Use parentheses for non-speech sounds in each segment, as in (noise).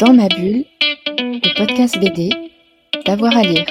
Dans ma bulle, le podcast BD, d'avoir à lire.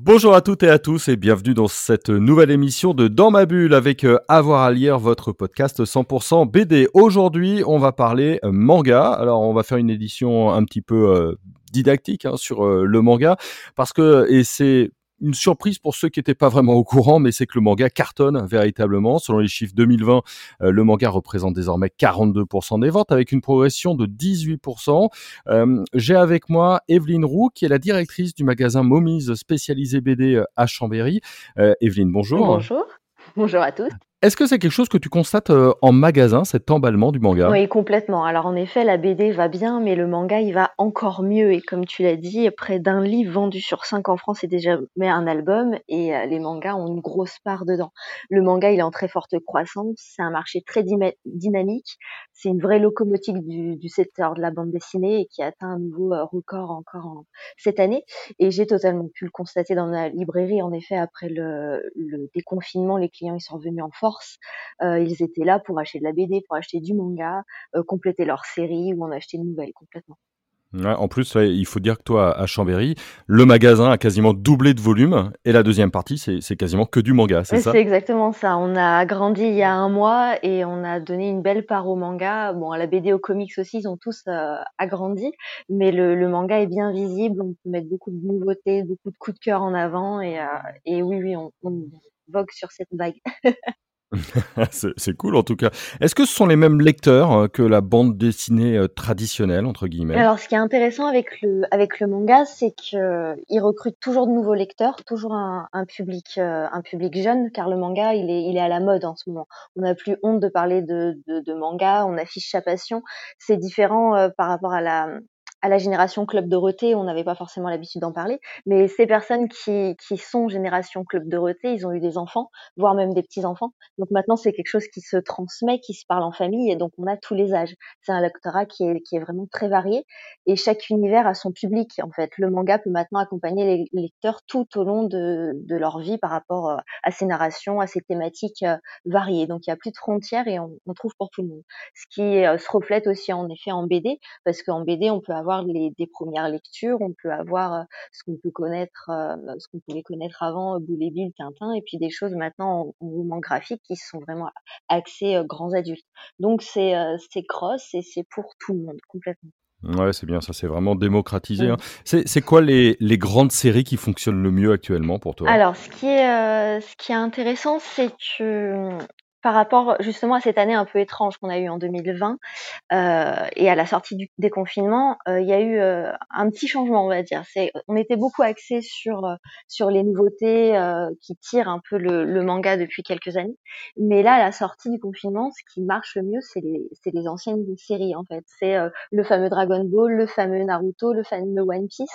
Bonjour à toutes et à tous et bienvenue dans cette nouvelle émission de Dans ma bulle avec euh, Avoir à lire votre podcast 100% BD. Aujourd'hui, on va parler euh, manga. Alors, on va faire une édition un petit peu euh, didactique hein, sur le manga parce que et c'est une surprise pour ceux qui n'étaient pas vraiment au courant, mais c'est que le manga cartonne véritablement. Selon les chiffres 2020, euh, le manga représente désormais 42% des ventes avec une progression de 18%. Euh, j'ai avec moi Evelyne Roux, qui est la directrice du magasin Momies spécialisé BD euh, à Chambéry. Evelyne, bonjour. Bonjour. Bonjour à tous. Est-ce que c'est quelque chose que tu constates euh, en magasin, cet emballement du manga? Oui, complètement. Alors en effet, la BD va bien, mais le manga, il va encore mieux. Et comme tu l'as dit, près d'un livre vendu sur cinq en France est déjà un album, et euh, les mangas ont une grosse part dedans. Le manga, il est en très forte croissance. C'est un marché très dynamique. C'est une vraie locomotive du, secteur de la bande dessinée et qui atteint un nouveau euh, record encore cette année. Et j'ai totalement pu le constater dans la librairie. En effet, après le, le déconfinement, les clients ils sont revenus en force euh, ils étaient là pour acheter de la BD, pour acheter du manga, euh, compléter leur série ou en acheter une nouvelle complètement. en plus, il faut dire que toi, à Chambéry, le magasin a quasiment doublé de volume et la deuxième partie, c'est quasiment que du manga, c'est ça? C'est exactement ça. On a grandi il y a un mois et on a donné une belle part au manga. Bon, à la BD, aux comics aussi, ils ont tous euh, agrandi, mais le, manga est bien visible. On peut mettre beaucoup de nouveautés, beaucoup de coups de cœur en avant et, et oui, oui, on, on vogue sur cette vague. (laughs) (laughs) c'est cool en tout cas. Est-ce que ce sont les mêmes lecteurs euh, que la bande dessinée euh, traditionnelle entre guillemets? Alors ce qui est intéressant avec le avec le manga, c'est que il recrute toujours de nouveaux lecteurs, toujours un, public euh, un public jeune, car le manga il est il est à la mode en ce moment. On n'a plus honte de parler de, de, manga, on affiche sa passion. C'est différent par rapport à la à la génération Club Dorothée, on n'avait pas forcément l'habitude d'en parler, mais ces personnes qui, qui sont génération Club Dorothée, ils ont eu des enfants, voire même des petits-enfants. Donc maintenant, c'est quelque chose qui se transmet, qui se parle en famille, et donc on a tous les âges. C'est un lectorat qui est, qui est vraiment très varié, et chaque univers a son public, en fait. Le manga peut maintenant accompagner les lecteurs tout au long de, de leur vie par rapport euh, à ces narrations, à ces thématiques euh, variées. Donc il n'y a plus de frontières et on, on, trouve pour tout le monde. Ce qui euh, se reflète aussi en effet en BD, parce qu'en BD, on peut avoir les, des premières lectures, on peut avoir euh, ce qu'on peut connaître, euh, ce qu'on pouvait connaître avant, euh, Boulet Bill, Tintin, et puis des choses maintenant en, roman graphique qui sont vraiment axées grands adultes. Donc c'est c'est cross et c'est pour tout le monde complètement. Ouais, c'est bien, ça c'est vraiment démocratisé. Hein. C'est quoi les, les, grandes séries qui fonctionnent le mieux actuellement pour toi? Alors, ce qui est, ce qui est intéressant, c'est que par rapport justement à cette année un peu étrange qu'on a eue en 2020 euh, et à la sortie du déconfinement, euh, il y a eu euh, un petit changement, on va dire. C'est, on était beaucoup axé sur euh, sur les nouveautés euh, qui tirent un peu le, le, manga depuis quelques années, mais là, à la sortie du confinement, ce qui marche le mieux, c'est les c'est les anciennes séries en fait. C'est le fameux Dragon Ball, le fameux Naruto, le fameux One Piece.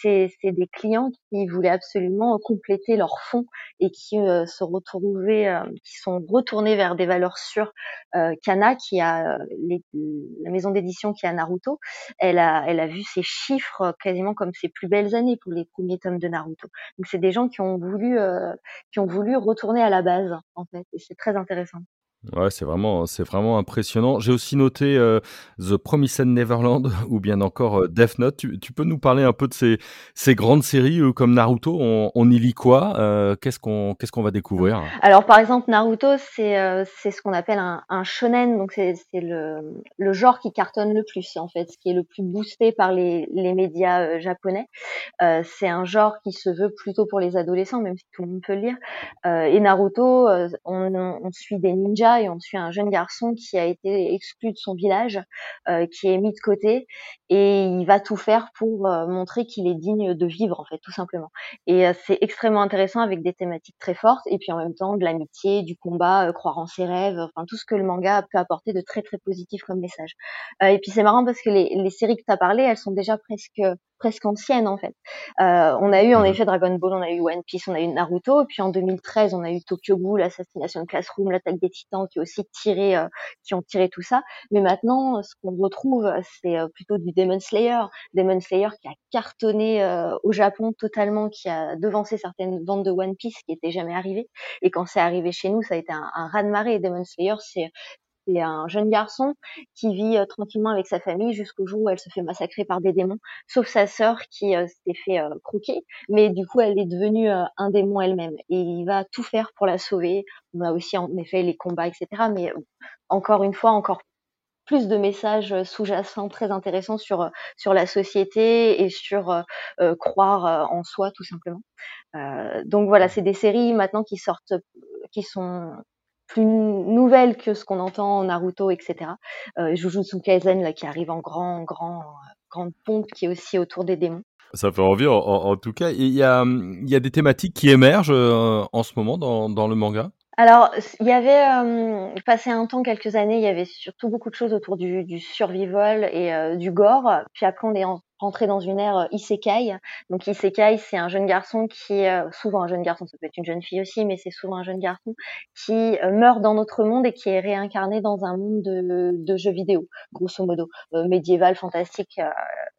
c'est c'est des clients qui voulaient absolument compléter leur fond et qui se retrouvaient, qui sont retournés vers des valeurs sûres. Euh, Kana, qui a euh, la maison d'édition qui a Naruto, elle a, elle vu ses chiffres quasiment comme ses plus belles années pour les premiers tomes de Naruto. Donc c'est des gens qui ont voulu, euh, qui ont voulu retourner à la base en fait, et c'est très intéressant. Ouais, c'est vraiment, c'est vraiment impressionnant. J'ai aussi noté euh, The Promised Neverland (laughs) ou bien encore euh, Death Note. Tu, peux nous parler un peu de ces, grandes séries euh, comme Naruto? On, y lit quoi? Qu'est-ce qu'on qu'est-ce qu'on va découvrir? Alors par exemple Naruto, c'est c'est ce qu'on appelle un, shonen, donc c'est le, genre qui cartonne le plus en fait, ce qui est le plus boosté par les, médias japonais. c'est un genre qui se veut plutôt pour les adolescents, même si tout le monde peut le lire. et Naruto, on suit des ninjas et on suit un jeune garçon qui a été exclu de son village, euh, qui est mis de côté et il va tout faire pour euh, montrer qu'il est digne de vivre en fait tout simplement. Et euh, c'est extrêmement intéressant avec des thématiques très fortes et puis en même temps de l'amitié, du combat, croire en ses rêves, enfin tout ce que le manga peut apporter de très très positif comme message. et puis c'est marrant parce que les, les séries que tu as parlé, elles sont déjà presque presque ancienne en fait. Euh, on a eu en mmh effet Dragon Ball, on a eu One Piece, on a eu Naruto, et puis en 2013 on a eu Tokyo Ghoul, l'assassination Classroom, l'attaque des Titans qui aussi tiré, euh, qui ont tiré tout ça. Mais maintenant, ce qu'on retrouve, c'est euh, plutôt du Demon Slayer, Demon Slayer qui a cartonné au Japon totalement, qui a devancé certaines ventes de One Piece qui étaient jamais arrivées. Et quand c'est arrivé chez nous, ça a été un, un raz de marée. Demon Slayer, c'est c'est un jeune garçon qui vit euh, tranquillement avec sa famille jusqu'au jour où elle se fait massacrer par des démons, sauf sa sœur qui euh, s'est fait euh, croquer, mais du coup elle est devenue un démon elle-même et il va tout faire pour la sauver. On a aussi en effet les combats, etc. Mais encore une fois, encore plus de messages sous-jacents très intéressants sur sur la société et sur croire en soi tout simplement. donc voilà, c'est des séries maintenant qui sortent, qui sont plus nouvelle que ce qu'on entend en Naruto, etc. Euh, Jujutsu Kaisen là, qui arrive en grand, grand, grande pompe, qui est aussi autour des démons. Ça fait envie en, tout cas. Il y a, y a des thématiques qui émergent euh, en ce moment dans, dans le manga? Alors, il y avait euh, passé un temps, quelques années, il y avait surtout beaucoup de choses autour du, du survival et euh, du gore. Puis après, on est en, rentrer dans une ère euh, isekai. Donc isekai, c'est un jeune garçon qui euh, souvent un jeune garçon, ça peut être une jeune fille aussi, mais c'est souvent un jeune garçon qui euh, meurt dans notre monde et qui est réincarné dans un monde de, de jeux vidéo, grosso modo, médiéval, fantastique,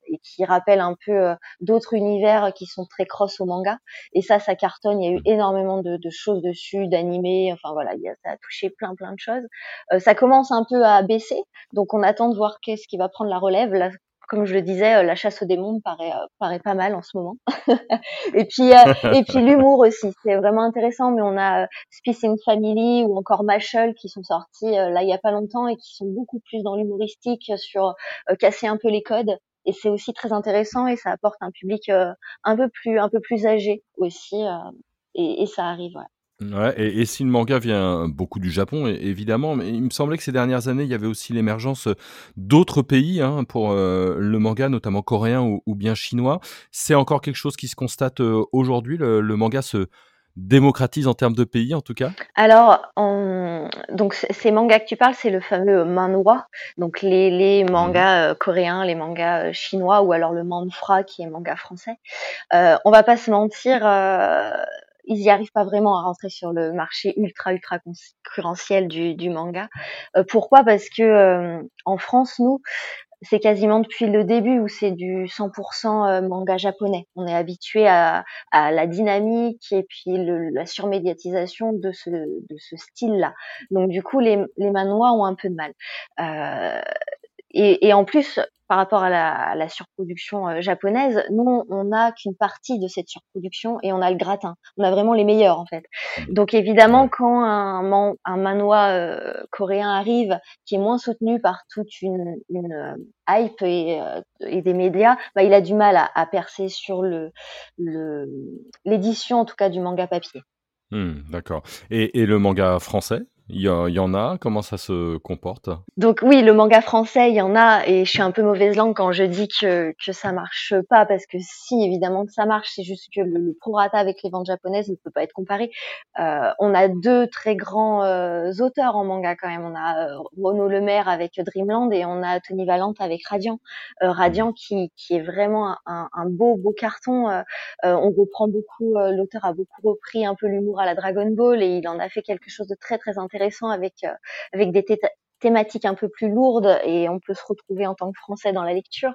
et qui rappelle un peu d'autres univers qui sont très cross au manga. Et ça, ça cartonne. Il y a eu énormément de, de choses dessus, d'animés. Enfin voilà, il y a, ça a touché plein plein de choses. ça commence un peu à baisser, donc on attend de voir qu'est-ce qui va prendre la relève. Là, comme je le disais, euh, la chasse aux démons paraît euh, paraît pas mal en ce moment. (laughs) et puis euh, et puis (laughs) l'humour aussi, c'est vraiment intéressant. Mais on a Space in Family ou encore Mashal qui sont sortis là il y a pas longtemps et qui sont beaucoup plus dans l'humoristique sur casser un peu les codes. Et c'est aussi très intéressant et ça apporte un public un peu plus un peu plus âgé aussi. Et, et, ça arrive. Ouais. Ouais, et, et, si le manga vient beaucoup du Japon, évidemment, mais il me semblait que ces dernières années, il y avait aussi l'émergence d'autres pays hein, pour euh, le manga, notamment coréen ou, ou bien chinois. C'est encore quelque chose qui se constate euh, aujourd'hui. Le, le, manga se démocratise en termes de pays, en tout cas? Alors, on... donc ces mangas que tu parles, c'est le fameux manhwa, donc les, les mmh mangas euh, coréens, les mangas chinois, ou alors le manfra qui est manga français. Euh, on va pas se mentir ils y arrivent pas vraiment à rentrer sur le marché ultra ultra concurrentiel du, du manga. Euh, pourquoi? Parce que euh, en France, nous, c'est quasiment depuis le début où c'est du 100% euh, manga japonais. On est habitué à, à, la dynamique et puis le, la surmédiatisation de ce, de ce style-là. Donc du coup, les, les manois ont un peu de mal. Euh, et, et, en plus, par rapport à la, à la surproduction euh, japonaise, nous, on n'a qu'une partie de cette surproduction et on a le gratin. On a vraiment les meilleurs, en fait. Donc, évidemment, quand un, man, un manoir euh, coréen arrive, qui est moins soutenu par toute une, une euh, hype et, et, des médias, bah, il a du mal à, à percer sur le l'édition, en tout cas, du manga papier. Hmm, D'accord. Et, et le manga français? Il y, en a Comment ça se comporte? Donc oui, le manga français, il y en a, et je suis un peu mauvaise langue quand je dis que, que ça marche pas, parce que si, évidemment que ça marche, c'est juste que le, le prorata avec les ventes japonaises ne peut pas être comparé. Euh, on a deux très grands euh, auteurs en manga quand même. On a euh, Renaud Lemaire avec Dreamland, et on a Tony Valente avec Radiant. Euh, Radiant qui, qui est vraiment un, un beau, beau carton. On reprend beaucoup, l'auteur a beaucoup repris un peu l'humour à la Dragon Ball, et il en a fait quelque chose de très, très intéressant intéressant avec euh, avec des thématiques un peu plus lourdes et on peut se retrouver en tant que Français dans la lecture.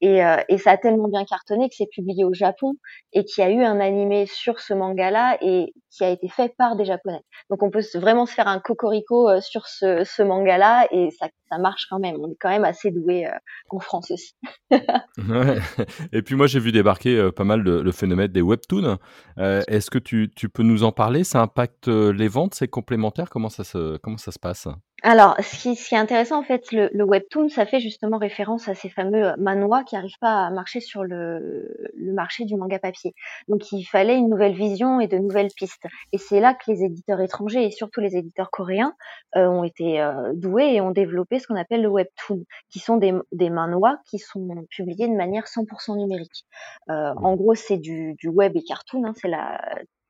Et, euh, et ça a tellement bien cartonné que c'est publié au Japon et qu'il y a eu un animé sur ce manga-là et qui a été fait par des Japonais. Donc on peut vraiment se faire un cocorico euh, sur ce, manga-là et ça, ça marche quand même. On est quand même assez doué en France aussi. (laughs) Et puis moi j'ai vu débarquer pas mal le, le phénomène des webtoons. Euh, Est-ce que tu, tu, peux nous en parler? Ça impacte les ventes? C'est complémentaire? Comment ça se, comment ça se passe? Alors, ce qui, ce qui, est intéressant, en fait, le, webtoon, ça fait justement référence à ces fameux manois qui n'arrivent pas à marcher sur le, marché du manga papier. Donc, il fallait une nouvelle vision et de nouvelles pistes. Et c'est là que les éditeurs étrangers et surtout les éditeurs coréens euh, ont été euh, doués et ont développé ce qu'on appelle le webtoon, qui sont des, des manois qui sont publiés de manière 100% numérique. Euh, en gros, c'est du, du, web et cartoon, hein, c'est la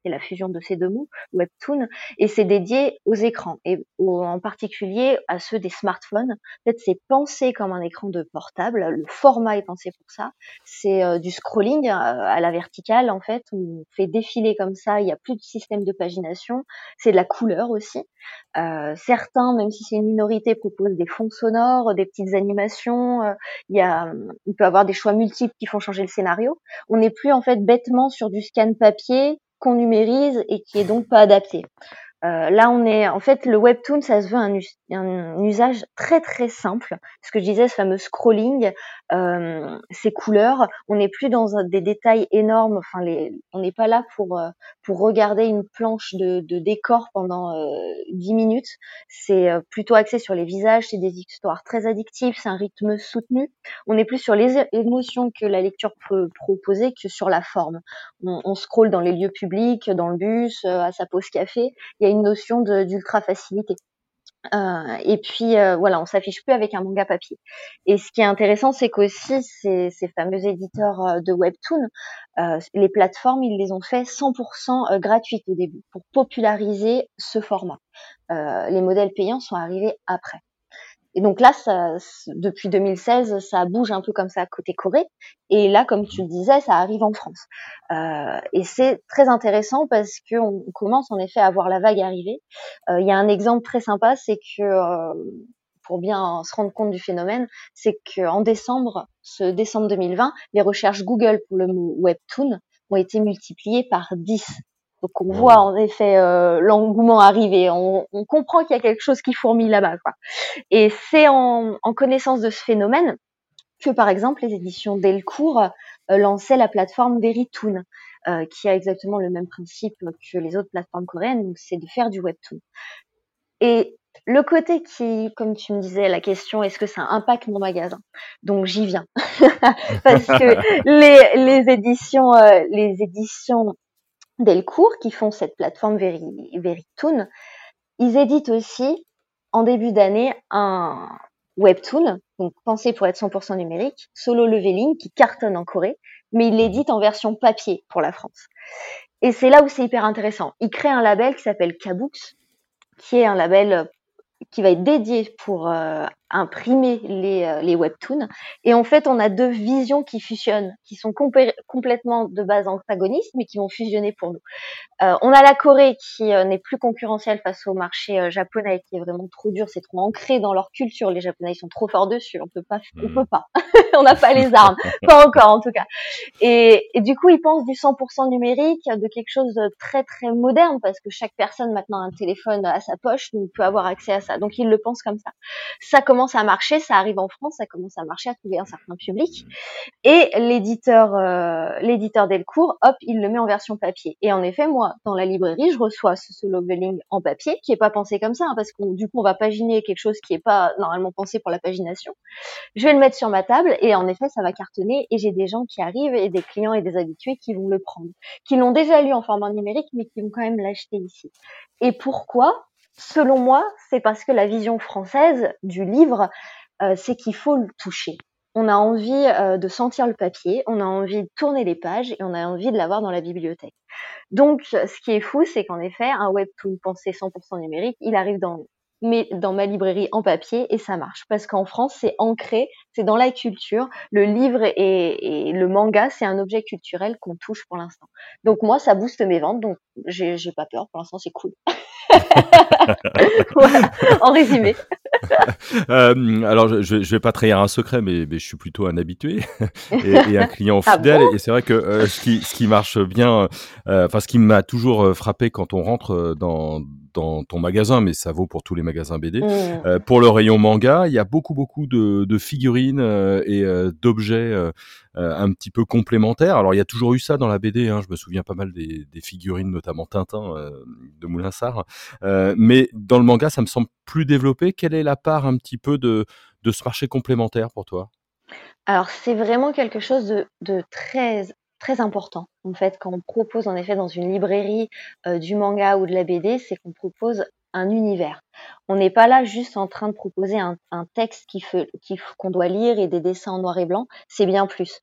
c'est la fusion de ces deux mots, webtoon, et c'est dédié aux écrans et en particulier à ceux des smartphones. En fait, c'est pensé comme un écran de portable. Le format est pensé pour ça. C'est euh, du scrolling euh, à la verticale en fait. On fait défiler comme ça. Il n'y a plus de système de pagination. C'est de la couleur aussi. Euh, certains, même si c'est une minorité, proposent des fonds sonores, des petites animations. il y a, on peut avoir des choix multiples qui font changer le scénario. On n'est plus en fait bêtement sur du scan papier qu'on numérise et qui est donc pas adapté. Euh, là, on est en fait le webtoon, ça se veut un, usage très très simple. Ce que je disais, ce fameux scrolling, euh, ces couleurs, on n'est plus dans des détails énormes. Enfin, les, on n'est pas là pour euh, pour regarder une planche de, de décor pendant euh, 10 minutes. C'est euh, plutôt axé sur les visages. C'est des histoires très addictives. C'est un rythme soutenu. On est plus sur les émotions que la lecture peut proposer que sur la forme. On, on scrolle dans les lieux publics, dans le bus, à sa pause café. Une notion d'ultra facilité. Euh, et puis euh, voilà, on s'affiche plus avec un manga papier. Et ce qui est intéressant, c'est qu'aussi ces, fameux éditeurs euh, de webtoon, les plateformes, ils les ont fait 100% gratuites au début pour populariser ce format. les modèles payants sont arrivés après. Et donc là, ça, depuis 2016, ça bouge un peu comme ça côté Corée. Et là, comme tu le disais, ça arrive en France. Euh, et c'est très intéressant parce qu'on commence en effet à voir la vague arriver. Euh, il y a un exemple très sympa, c'est que euh, pour bien se rendre compte du phénomène, c'est qu'en décembre, ce décembre 2020, les recherches Google pour le mot webtoon ont été multipliées par 10 donc on voit en effet euh, l'engouement arriver, on, on comprend qu'il y a quelque chose qui fourmille là-bas. Quoi. Et c'est en, en, connaissance de ce phénomène que par exemple les éditions Delcourt euh, lançaient la plateforme Verytoon, euh, qui a exactement le même principe que les autres plateformes coréennes, donc c'est de faire du webtoon. Et le côté qui, comme tu me disais, la question est-ce que ça impacte mon magasin? Donc j'y viens (laughs) parce que (laughs) les, les éditions, euh, les éditions Delcourt, qui font cette plateforme Verytoon, ils éditent aussi en début d'année un webtoon, donc pensé pour être 100% numérique, Solo Leveling, qui cartonne en Corée, mais ils l'éditent en version papier pour la France. Et c'est là où c'est hyper intéressant. Ils créent un label qui s'appelle Kabooks, qui est un label qui va être dédié pour euh, imprimer les, euh, les, webtoons. Et en fait, on a deux visions qui fusionnent, qui sont complètement de base antagonistes, mais qui vont fusionner pour nous. Euh, on a la Corée qui euh, n'est plus concurrentielle face au marché japonais, qui est vraiment trop dur, c'est trop ancré dans leur culture. Les Japonais ils sont trop forts dessus, on peut pas, on peut pas, (laughs) on n'a pas les armes, (laughs) pas encore en tout cas. Et, et, du coup, ils pensent du 100% numérique, de quelque chose de très très moderne, parce que chaque personne maintenant a un téléphone à sa poche, donc peut avoir accès à ça. Donc ils le pensent comme ça. Ça commence à marcher, ça arrive en France, ça commence à marcher, à trouver un certain public. Et l'éditeur, euh, l'éditeur Delcourt, hop, il le met en version papier. Et en effet, moi dans la librairie, je reçois ce solo leveling en papier, qui est pas pensé comme ça, hein, parce que du coup, on va paginer quelque chose qui est pas normalement pensé pour la pagination. Je vais le mettre sur ma table, et en effet, ça va cartonner, et j'ai des gens qui arrivent, et des clients et des habitués qui vont le prendre, qui l'ont déjà lu en format numérique, mais qui vont quand même l'acheter ici. Et pourquoi? Selon moi, c'est parce que la vision française du livre, euh, c'est qu'il faut le toucher on a envie euh, de sentir le papier, on a envie de tourner les pages et on a envie de l'avoir dans la bibliothèque. Donc, ce qui est fou, c'est qu'en effet, un webtoon pensé 100% numérique, il arrive dans, mais dans ma librairie en papier et ça marche parce qu'en France, c'est ancré, c'est dans la culture. Le livre et, et le manga, c'est un objet culturel qu'on touche pour l'instant. Donc moi, ça booste mes ventes, donc j'ai pas peur. Pour l'instant, c'est cool. (laughs) voilà, en résumé. (laughs) euh, alors, je, je vais pas trahir un secret, mais, mais je suis plutôt un habitué (laughs) et, et un client ah fidèle. et c'est vrai que euh, ce, qui, ce qui marche bien, euh, enfin, ce qui m'a toujours frappé quand on rentre dans, dans ton magasin, mais ça vaut pour tous les magasins BD. Mmh. pour le rayon manga, il y a beaucoup, beaucoup de, de figurines et d'objets un petit peu complémentaires. Alors, il y a toujours eu ça dans la BD. Hein, je me souviens pas mal des, des figurines, notamment Tintin de Moulinsart. mais dans le manga, ça me semble plus développé. Quelle est la part un petit peu de, de ce marché complémentaire pour toi? Alors, c'est vraiment quelque chose de, de, très très important en fait quand on propose en effet dans une librairie euh, du manga ou de la BD, c'est qu'on propose un univers. On n'est pas là juste en train de proposer un, texte qui qu'on doit lire et des dessins en noir et blanc. C'est bien plus.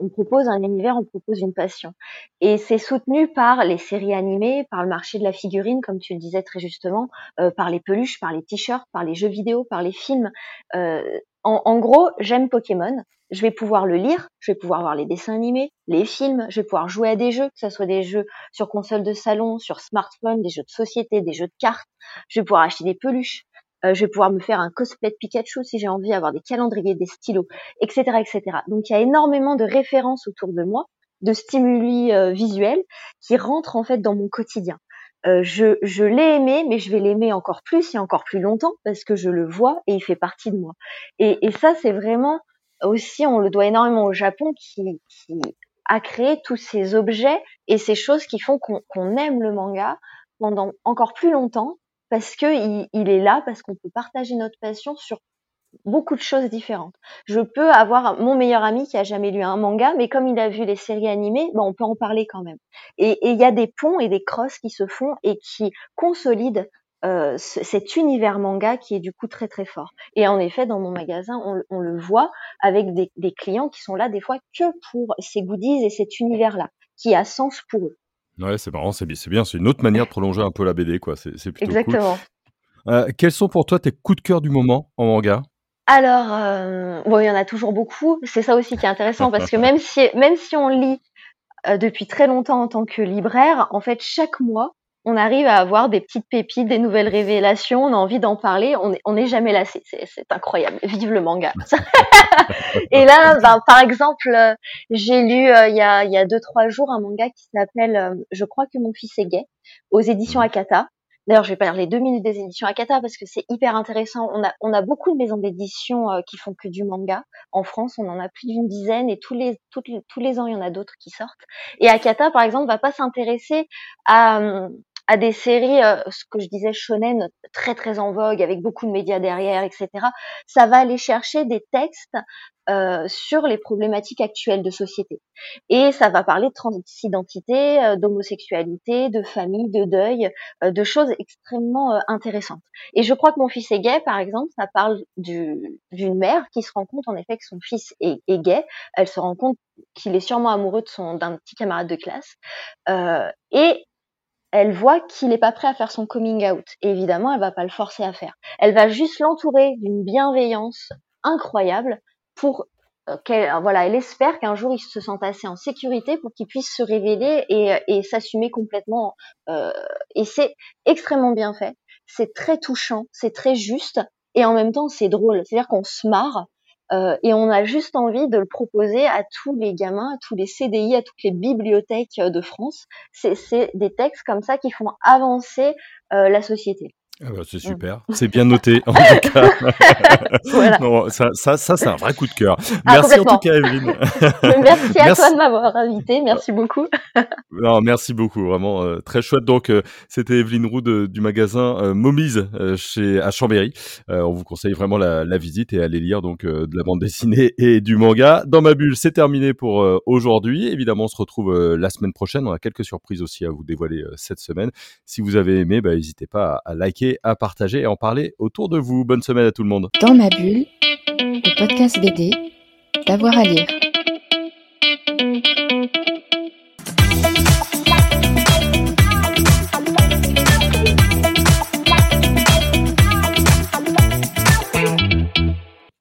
On propose un univers, on propose une passion. Et c'est soutenu par les séries animées, par le marché de la figurine, comme tu le disais très justement, euh, par les peluches, par les t-shirts, par les jeux vidéo, par les films. Euh, en, gros, j'aime Pokémon. Je vais pouvoir le lire, je vais pouvoir voir les dessins animés, les films, je vais pouvoir jouer à des jeux, que ce soit des jeux sur console de salon, sur smartphone, des jeux de société, des jeux de cartes. Je vais pouvoir acheter des peluches. Euh, je vais pouvoir me faire un cosplay de Pikachu si j'ai envie, avoir des calendriers, des stylos, etc., etc. Donc il y a énormément de références autour de moi, de stimuli euh, visuels qui rentrent en fait dans mon quotidien. Euh, je, je l'ai aimé, mais je vais l'aimer encore plus et encore plus longtemps parce que je le vois et il fait partie de moi. Et, et ça, c'est vraiment aussi, on le doit énormément au Japon qui, qui a créé tous ces objets et ces choses qui font qu'on aime le manga pendant encore plus longtemps parce que il, il est là, parce qu'on peut partager notre passion sur beaucoup de choses différentes. Je peux avoir mon meilleur ami qui a jamais lu un manga, mais comme il a vu les séries animées, ben on peut en parler quand même. Et il y a des ponts et des crosses qui se font et qui consolident euh, cet univers manga qui est du coup très très fort. Et en effet, dans mon magasin, on, on le voit avec des, des, clients qui sont là des fois que pour ces goodies et cet univers-là, qui a sens pour eux. Ouais, c'est marrant, c'est bien, c'est une autre manière de prolonger un peu la BD, quoi. C'est plutôt Exactement. Cool. Euh, quels sont pour toi tes coups de cœur du moment en manga? Alors, euh, bon, il y en a toujours beaucoup. C'est ça aussi qui est intéressant parce que même si, même si on lit euh, depuis très longtemps en tant que libraire, en fait, chaque mois, on arrive à avoir des petites pépites, des nouvelles révélations, on a envie d'en parler, on n'est jamais lassé. C'est incroyable. Vive le manga. (laughs) Et là, ben, par exemple, euh, j'ai lu il y a, il y a deux, trois jours un manga qui s'appelle Je crois que mon fils est gay aux éditions Akata. D'ailleurs, je vais parler deux minutes des éditions Akata parce que c'est hyper intéressant. On a, on a beaucoup de maisons d'édition euh, qui font que du manga. En France, on en a plus d'une dizaine et tous les, tous les ans, il y en a d'autres qui sortent. Et Akata, par exemple, va pas s'intéresser à, à des séries, euh, ce que je disais, shonen, très très en vogue, avec beaucoup de médias derrière, etc. Ça va aller chercher des textes euh, sur les problématiques actuelles de société. Et ça va parler de transidentité, euh, d'homosexualité, de famille, de deuil, euh, de choses extrêmement intéressantes. Et je crois que mon fils est gay, par exemple, ça parle d'une mère qui se rend compte en effet que son fils est, est gay. Elle se rend compte qu'il est sûrement amoureux de son d'un petit camarade de classe. et elle voit qu'il n'est pas prêt à faire son coming out. Et évidemment, elle va pas le forcer à faire. Elle va juste l'entourer d'une bienveillance incroyable pour euh, qu'elle, voilà, elle espère qu'un jour il se sente assez en sécurité pour qu'il puisse se révéler et, et s'assumer complètement. Euh, et c'est extrêmement bien fait. C'est très touchant, c'est très juste et en même temps c'est drôle. C'est-à-dire qu'on se marre euh, et on a juste envie de le proposer à tous les gamins, à tous les CDI, à toutes les bibliothèques euh, de France. C'est des textes comme ça qui font avancer euh, la société. Ah bah, c'est mmh. super, c'est bien noté en tout (laughs) cas. voilà. non, ça, ça, ça c'est un vrai coup de cœur. Ah, merci en tout cas, Evelyne. (laughs) merci à toi de m'avoir invité, merci beaucoup. (laughs) non, merci beaucoup, vraiment euh, très chouette. Donc, euh, c'était Evelyne Roux du magasin euh, Momise chez à Chambéry. on vous conseille vraiment la, la, visite et aller lire donc de la bande dessinée et du manga. Dans ma bulle, c'est terminé pour aujourd'hui. Évidemment, on se retrouve la semaine prochaine. On a quelques surprises aussi à vous dévoiler cette semaine. Si vous avez aimé, bah, n'hésitez pas à liker à partager et en parler autour de vous. Bonne semaine à tout le monde. Dans ma bulle, le podcast BD, d'avoir à lire.